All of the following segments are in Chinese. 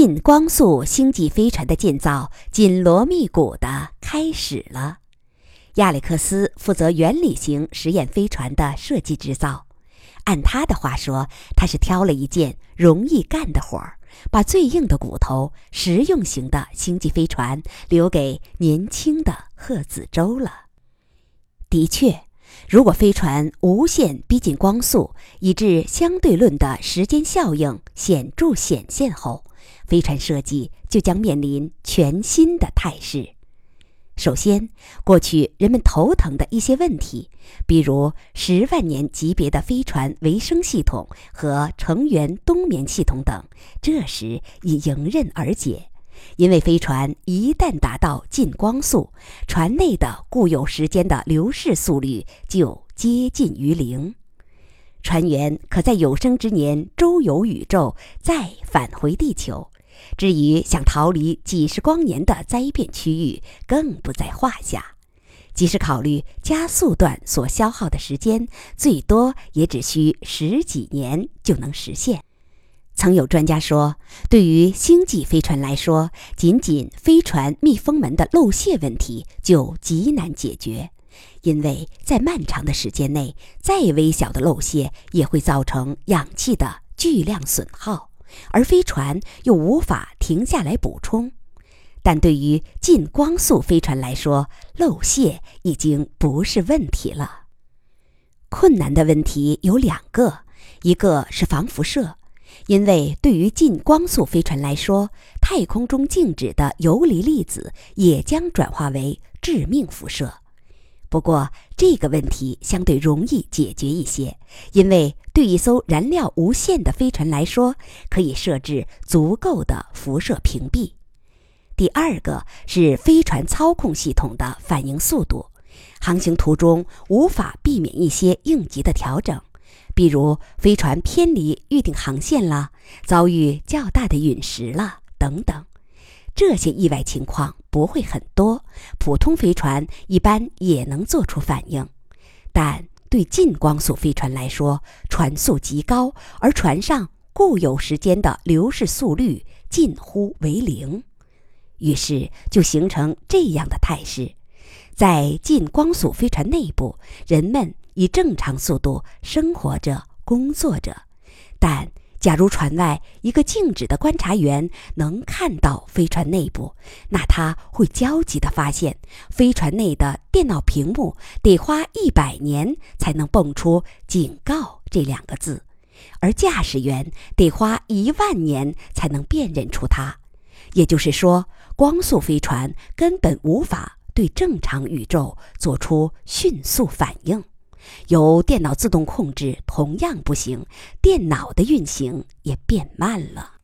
近光速星际飞船的建造紧锣密鼓地开始了。亚历克斯负责原理型实验飞船的设计制造。按他的话说，他是挑了一件容易干的活儿，把最硬的骨头——实用型的星际飞船留给年轻的贺子洲了。的确，如果飞船无限逼近光速，以致相对论的时间效应显著显现后，飞船设计就将面临全新的态势。首先，过去人们头疼的一些问题，比如十万年级别的飞船维生系统和成员冬眠系统等，这时已迎刃而解。因为飞船一旦达到近光速，船内的固有时间的流逝速率就接近于零，船员可在有生之年周游宇宙，再返回地球。至于想逃离几十光年的灾变区域，更不在话下。即使考虑加速段所消耗的时间，最多也只需十几年就能实现。曾有专家说，对于星际飞船来说，仅仅飞船密封门的漏泄问题就极难解决，因为在漫长的时间内，再微小的漏泄也会造成氧气的巨量损耗。而飞船又无法停下来补充，但对于近光速飞船来说，漏泄已经不是问题了。困难的问题有两个，一个是防辐射，因为对于近光速飞船来说，太空中静止的游离粒子也将转化为致命辐射。不过这个问题相对容易解决一些，因为对一艘燃料无限的飞船来说，可以设置足够的辐射屏蔽。第二个是飞船操控系统的反应速度，航行途中无法避免一些应急的调整，比如飞船偏离预定航线了，遭遇较大的陨石了等等。这些意外情况不会很多，普通飞船一般也能做出反应，但对近光速飞船来说，船速极高，而船上固有时间的流逝速率近乎为零，于是就形成这样的态势：在近光速飞船内部，人们以正常速度生活着、工作着，但。假如船外一个静止的观察员能看到飞船内部，那他会焦急地发现，飞船内的电脑屏幕得花一百年才能蹦出“警告”这两个字，而驾驶员得花一万年才能辨认出它。也就是说，光速飞船根本无法对正常宇宙做出迅速反应。由电脑自动控制同样不行，电脑的运行也变慢了。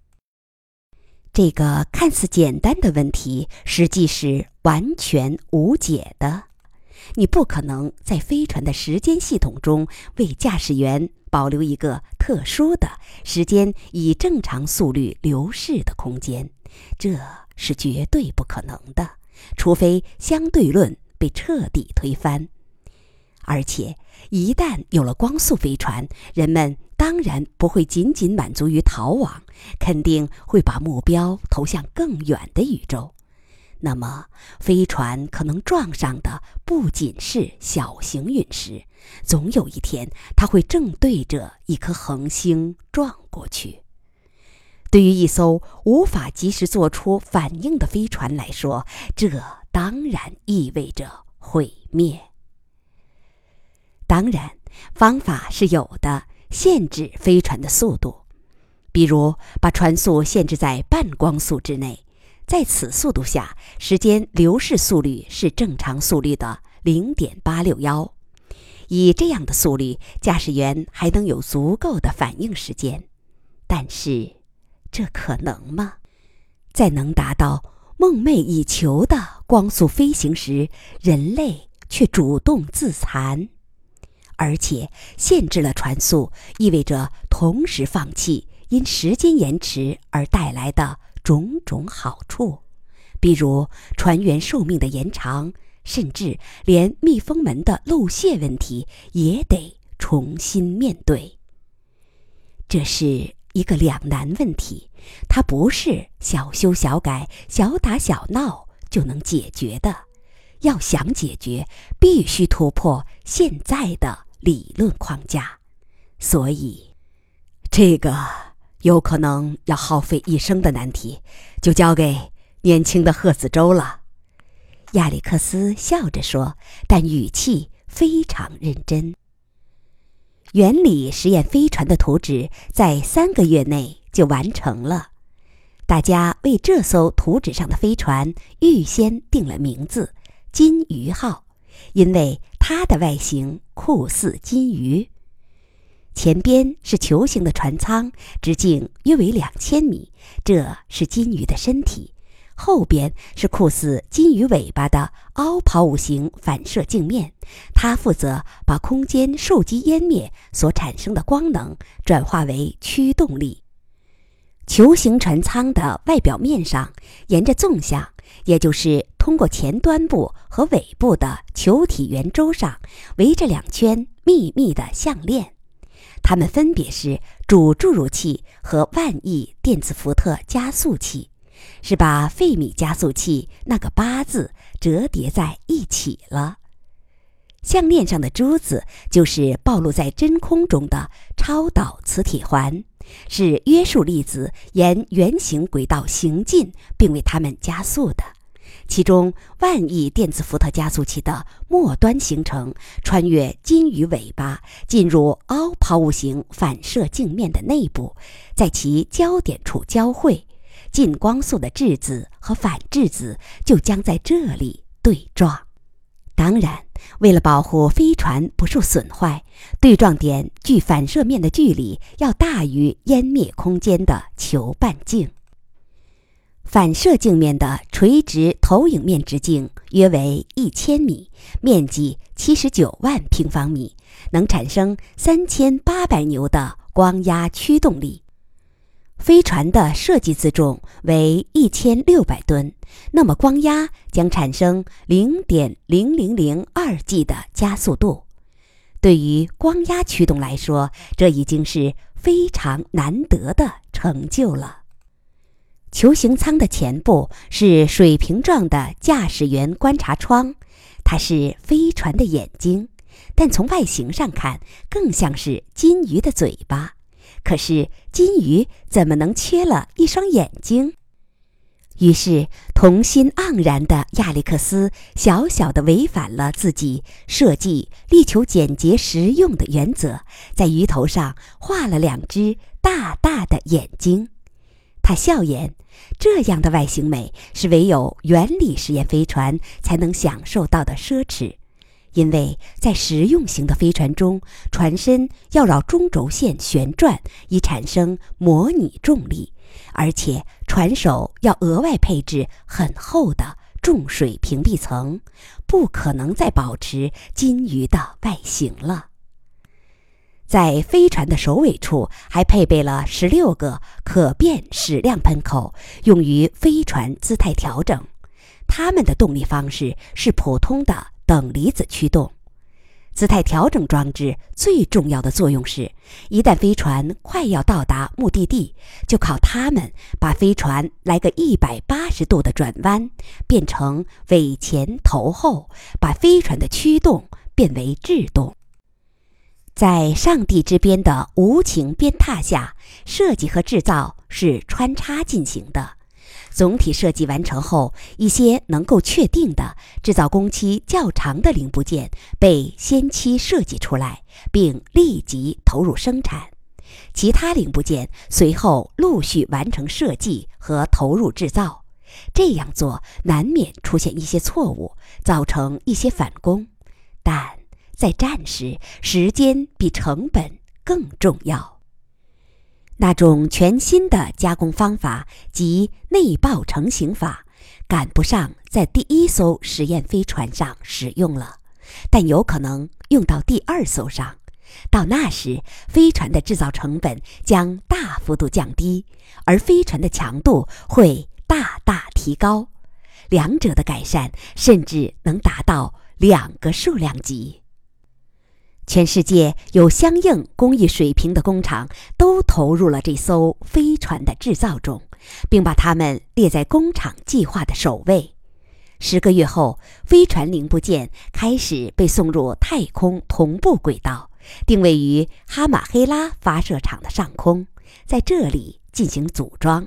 这个看似简单的问题，实际是完全无解的。你不可能在飞船的时间系统中为驾驶员保留一个特殊的时间以正常速率流逝的空间，这是绝对不可能的，除非相对论被彻底推翻。而且，一旦有了光速飞船，人们当然不会仅仅满足于逃亡，肯定会把目标投向更远的宇宙。那么，飞船可能撞上的不仅是小型陨石，总有一天它会正对着一颗恒星撞过去。对于一艘无法及时做出反应的飞船来说，这当然意味着毁灭。当然，方法是有的，限制飞船的速度，比如把船速限制在半光速之内，在此速度下，时间流逝速率是正常速率的零点八六幺。以这样的速率，驾驶员还能有足够的反应时间。但是，这可能吗？在能达到梦寐以求的光速飞行时，人类却主动自残。而且限制了船速，意味着同时放弃因时间延迟而带来的种种好处，比如船员寿命的延长，甚至连密封门的漏泄问题也得重新面对。这是一个两难问题，它不是小修小改、小打小闹就能解决的。要想解决，必须突破现在的理论框架。所以，这个有可能要耗费一生的难题，就交给年轻的贺子洲了。亚历克斯笑着说，但语气非常认真。原理实验飞船的图纸在三个月内就完成了。大家为这艘图纸上的飞船预先定了名字“金鱼号”，因为它的外形酷似金鱼。前边是球形的船舱，直径约为两千米，这是金鱼的身体。后边是酷似金鱼尾巴的凹抛物形反射镜面，它负责把空间受激湮灭所产生的光能转化为驱动力。球形船舱的外表面上，沿着纵向，也就是通过前端部和尾部的球体圆周上，围着两圈密密的项链。它们分别是主注入器和万亿电子伏特加速器，是把费米加速器那个八字折叠在一起了。项链上的珠子就是暴露在真空中的超导磁铁环，是约束粒子沿圆形轨道行进并为它们加速的。其中，万亿电子伏特加速器的末端形成，穿越金鱼尾巴，进入凹抛物型反射镜面的内部，在其焦点处交汇，近光速的质子和反质子就将在这里对撞。当然，为了保护飞船不受损坏，对撞点距反射面的距离要大于湮灭空间的球半径。反射镜面的垂直投影面直径约为一千米，面积七十九万平方米，能产生三千八百牛的光压驱动力。飞船的设计自重为一千六百吨，那么光压将产生零点零零零二 G 的加速度。对于光压驱动来说，这已经是非常难得的成就了。球形舱的前部是水平状的驾驶员观察窗，它是飞船的眼睛，但从外形上看更像是金鱼的嘴巴。可是金鱼怎么能缺了一双眼睛？于是童心盎然的亚历克斯小小的违反了自己设计力求简洁实用的原则，在鱼头上画了两只大大的眼睛。他笑言。这样的外形美是唯有原理实验飞船才能享受到的奢侈，因为在实用型的飞船中，船身要绕中轴线旋转以产生模拟重力，而且船首要额外配置很厚的重水屏蔽层，不可能再保持金鱼的外形了。在飞船的首尾处还配备了十六个可变矢量喷口，用于飞船姿态调整。它们的动力方式是普通的等离子驱动。姿态调整装置最重要的作用是，一旦飞船快要到达目的地，就靠它们把飞船来个一百八十度的转弯，变成尾前头后，把飞船的驱动变为制动。在上帝之鞭的无情鞭挞下，设计和制造是穿插进行的。总体设计完成后，一些能够确定的、制造工期较长的零部件被先期设计出来，并立即投入生产；其他零部件随后陆续完成设计和投入制造。这样做难免出现一些错误，造成一些返工，但。在战时，时间比成本更重要。那种全新的加工方法及内爆成型法，赶不上在第一艘实验飞船上使用了，但有可能用到第二艘上。到那时，飞船的制造成本将大幅度降低，而飞船的强度会大大提高，两者的改善甚至能达到两个数量级。全世界有相应工艺水平的工厂，都投入了这艘飞船的制造中，并把它们列在工厂计划的首位。十个月后，飞船零部件开始被送入太空同步轨道，定位于哈马黑拉发射场的上空，在这里进行组装。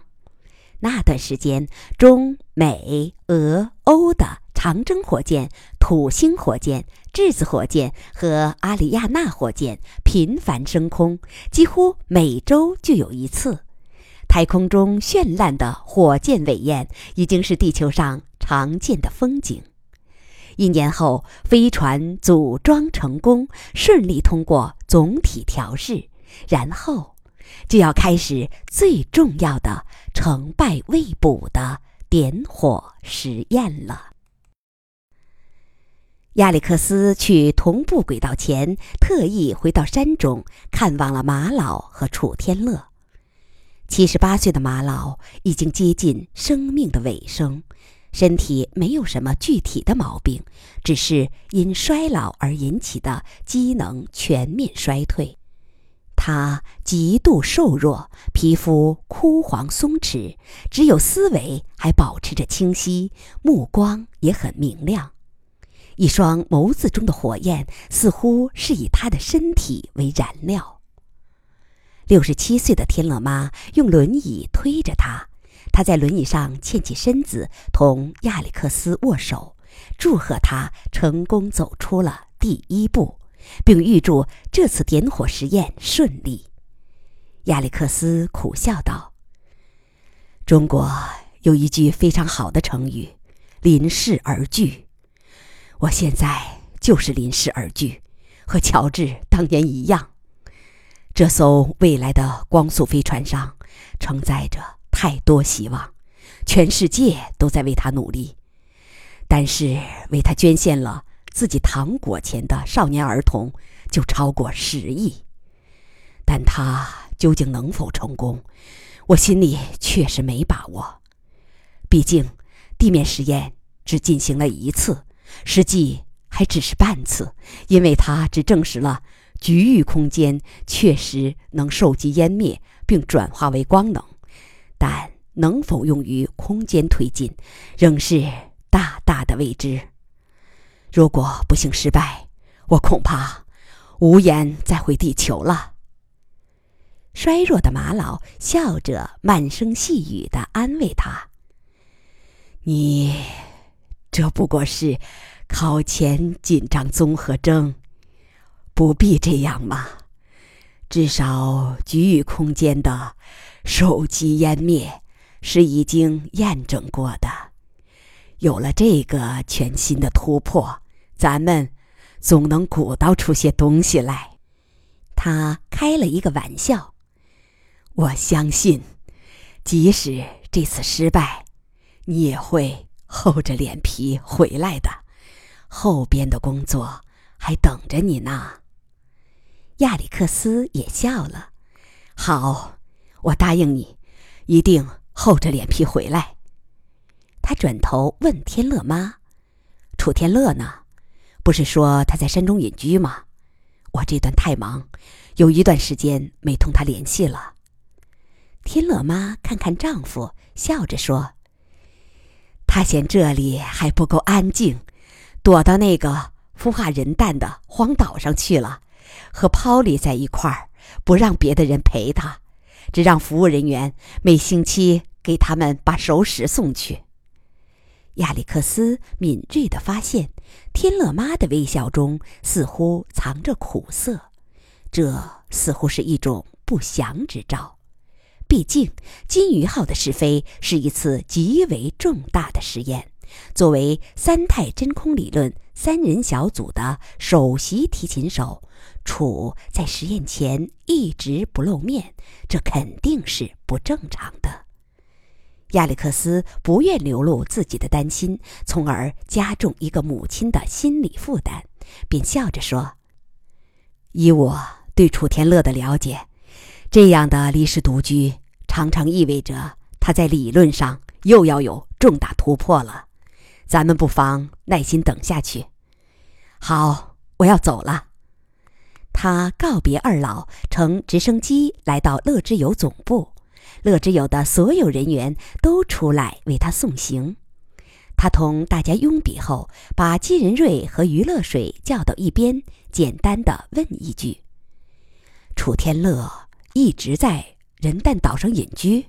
那段时间，中美俄欧的长征火箭、土星火箭、质子火箭和阿里亚纳火箭频繁升空，几乎每周就有一次。太空中绚烂的火箭尾焰已经是地球上常见的风景。一年后，飞船组装成功，顺利通过总体调试，然后。就要开始最重要的成败未卜的点火实验了。亚历克斯去同步轨道前，特意回到山中看望了马老和楚天乐。七十八岁的马老已经接近生命的尾声，身体没有什么具体的毛病，只是因衰老而引起的机能全面衰退。他极度瘦弱，皮肤枯黄松弛，只有思维还保持着清晰，目光也很明亮。一双眸子中的火焰似乎是以他的身体为燃料。六十七岁的天乐妈用轮椅推着他，他在轮椅上欠起身子，同亚历克斯握手，祝贺他成功走出了第一步。并预祝这次点火实验顺利。亚历克斯苦笑道：“中国有一句非常好的成语，‘临事而惧’。我现在就是临事而惧，和乔治当年一样。这艘未来的光速飞船上承载着太多希望，全世界都在为他努力，但是为他捐献了。”自己糖果钱的少年儿童就超过十亿，但他究竟能否成功，我心里确实没把握。毕竟，地面实验只进行了一次，实际还只是半次，因为它只证实了局域空间确实能受激湮灭并转化为光能，但能否用于空间推进，仍是大大的未知。如果不幸失败，我恐怕无颜再回地球了。衰弱的马老笑着，慢声细语的安慰他：“你这不过是考前紧张综合征，不必这样嘛。至少局域空间的手机湮灭是已经验证过的。”有了这个全新的突破，咱们总能鼓捣出些东西来。他开了一个玩笑。我相信，即使这次失败，你也会厚着脸皮回来的。后边的工作还等着你呢。亚历克斯也笑了。好，我答应你，一定厚着脸皮回来。他转头问天乐妈：“楚天乐呢？不是说他在山中隐居吗？我这段太忙，有一段时间没同他联系了。”天乐妈看看丈夫，笑着说：“他嫌这里还不够安静，躲到那个孵化人蛋的荒岛上去了，和泡里在一块儿，不让别的人陪他，只让服务人员每星期给他们把熟食送去。”亚历克斯敏锐地发现，天乐妈的微笑中似乎藏着苦涩，这似乎是一种不祥之兆。毕竟，金鱼号的试飞是一次极为重大的实验，作为三态真空理论三人小组的首席提琴手，楚在实验前一直不露面，这肯定是不正常的。亚历克斯不愿流露自己的担心，从而加重一个母亲的心理负担，便笑着说：“以我对楚天乐的了解，这样的离世独居常常意味着他在理论上又要有重大突破了。咱们不妨耐心等下去。”好，我要走了。他告别二老，乘直升机来到乐之友总部。乐之友的所有人员都出来为他送行。他同大家拥笔后，把金仁瑞和于乐水叫到一边，简单的问一句：“楚天乐一直在人蛋岛上隐居。”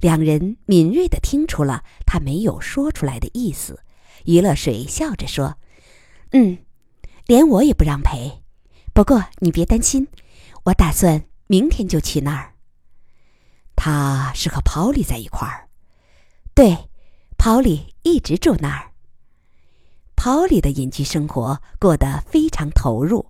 两人敏锐的听出了他没有说出来的意思。于乐水笑着说：“嗯，连我也不让陪。不过你别担心，我打算明天就去那儿。”他是和跑里在一块儿，对，跑里一直住那儿。跑里的隐居生活过得非常投入，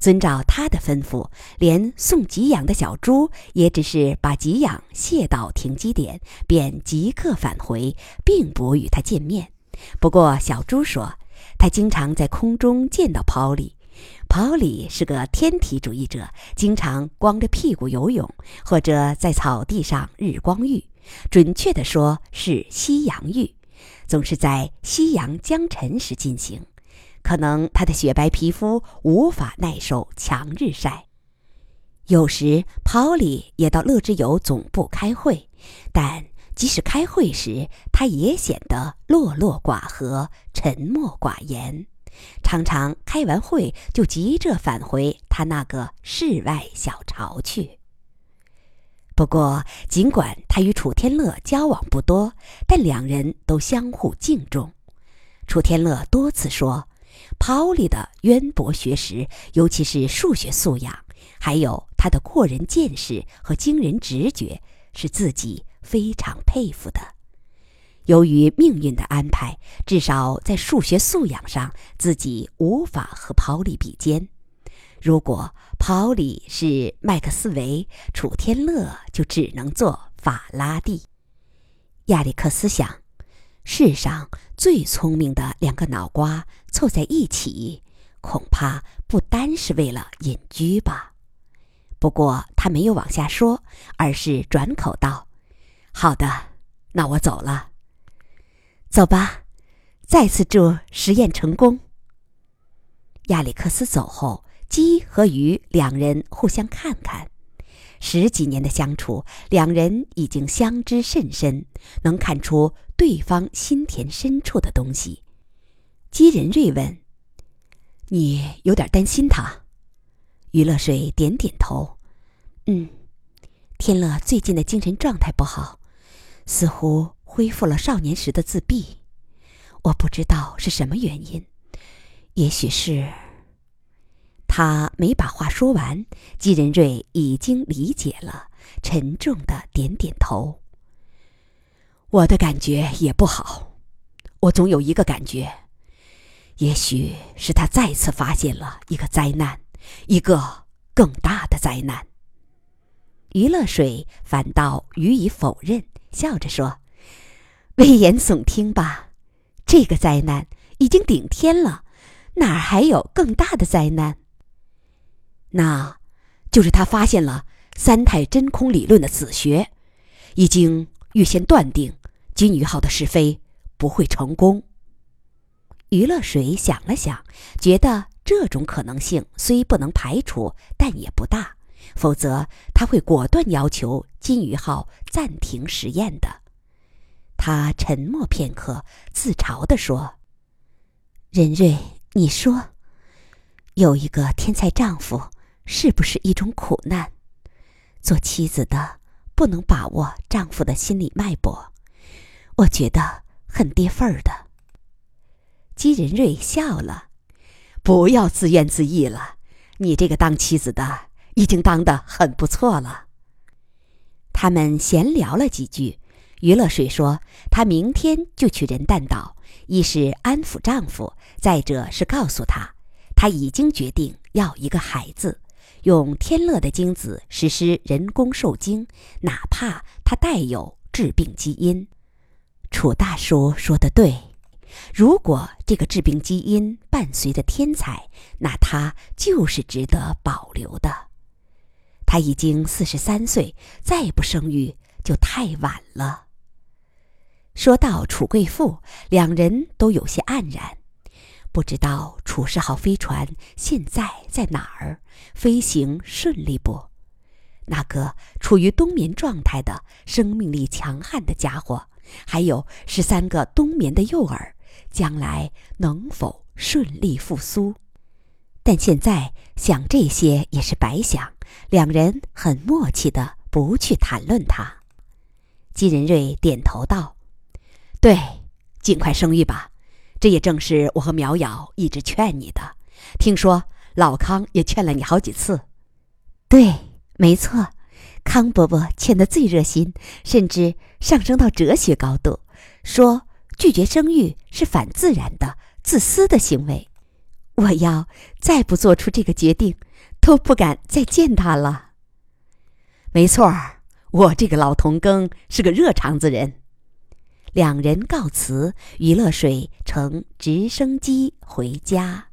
遵照他的吩咐，连送给养的小猪也只是把给养卸到停机点，便即刻返回，并不与他见面。不过小猪说，他经常在空中见到跑里。跑里是个天体主义者，经常光着屁股游泳，或者在草地上日光浴。准确地说是夕阳浴，总是在夕阳将沉时进行。可能他的雪白皮肤无法耐受强日晒。有时跑里也到乐之友总部开会，但即使开会时，他也显得落落寡合、沉默寡言。常常开完会就急着返回他那个世外小巢去。不过，尽管他与楚天乐交往不多，但两人都相互敬重。楚天乐多次说，跑里的渊博学识，尤其是数学素养，还有他的过人见识和惊人直觉，是自己非常佩服的。由于命运的安排，至少在数学素养上，自己无法和跑里比肩。如果跑里是麦克斯韦，楚天乐就只能做法拉第。亚历克斯想，世上最聪明的两个脑瓜凑在一起，恐怕不单是为了隐居吧。不过他没有往下说，而是转口道：“好的，那我走了。”走吧，再次祝实验成功。亚历克斯走后，鸡和鱼两人互相看看，十几年的相处，两人已经相知甚深，能看出对方心田深处的东西。鸡仁瑞问：“你有点担心他？”于乐水点点头：“嗯，天乐最近的精神状态不好，似乎……”恢复了少年时的自闭，我不知道是什么原因，也许是……他没把话说完，季仁瑞已经理解了，沉重的点点头。我的感觉也不好，我总有一个感觉，也许是他再次发现了一个灾难，一个更大的灾难。余乐水反倒予以否认，笑着说。危言耸听吧，这个灾难已经顶天了，哪儿还有更大的灾难？那，就是他发现了三态真空理论的子学，已经预先断定金鱼号的试飞不会成功。余乐水想了想，觉得这种可能性虽不能排除，但也不大，否则他会果断要求金鱼号暂停实验的。他沉默片刻，自嘲地说：“任瑞，你说，有一个天才丈夫，是不是一种苦难？做妻子的不能把握丈夫的心理脉搏，我觉得很跌份儿的。”姬仁瑞笑了：“不要自怨自艾了，你这个当妻子的已经当得很不错了。”他们闲聊了几句。于乐水说：“她明天就去人蛋岛，一是安抚丈夫，再者是告诉他，她已经决定要一个孩子，用天乐的精子实施人工受精，哪怕他带有致病基因。”楚大叔说的对，如果这个致病基因伴随着天才，那他就是值得保留的。他已经四十三岁，再不生育就太晚了。说到楚贵妇，两人都有些黯然。不知道楚世号飞船现在在哪儿，飞行顺利不？那个处于冬眠状态的、生命力强悍的家伙，还有十三个冬眠的幼儿，将来能否顺利复苏？但现在想这些也是白想，两人很默契的不去谈论它。金仁瑞点头道：“对，尽快生育吧。这也正是我和苗瑶一直劝你的。听说老康也劝了你好几次。”“对，没错，康伯伯劝得最热心，甚至上升到哲学高度，说拒绝生育是反自然的、自私的行为。我要再不做出这个决定，都不敢再见他了。”“没错儿。”我这个老同庚是个热肠子人，两人告辞，于乐水乘直升机回家。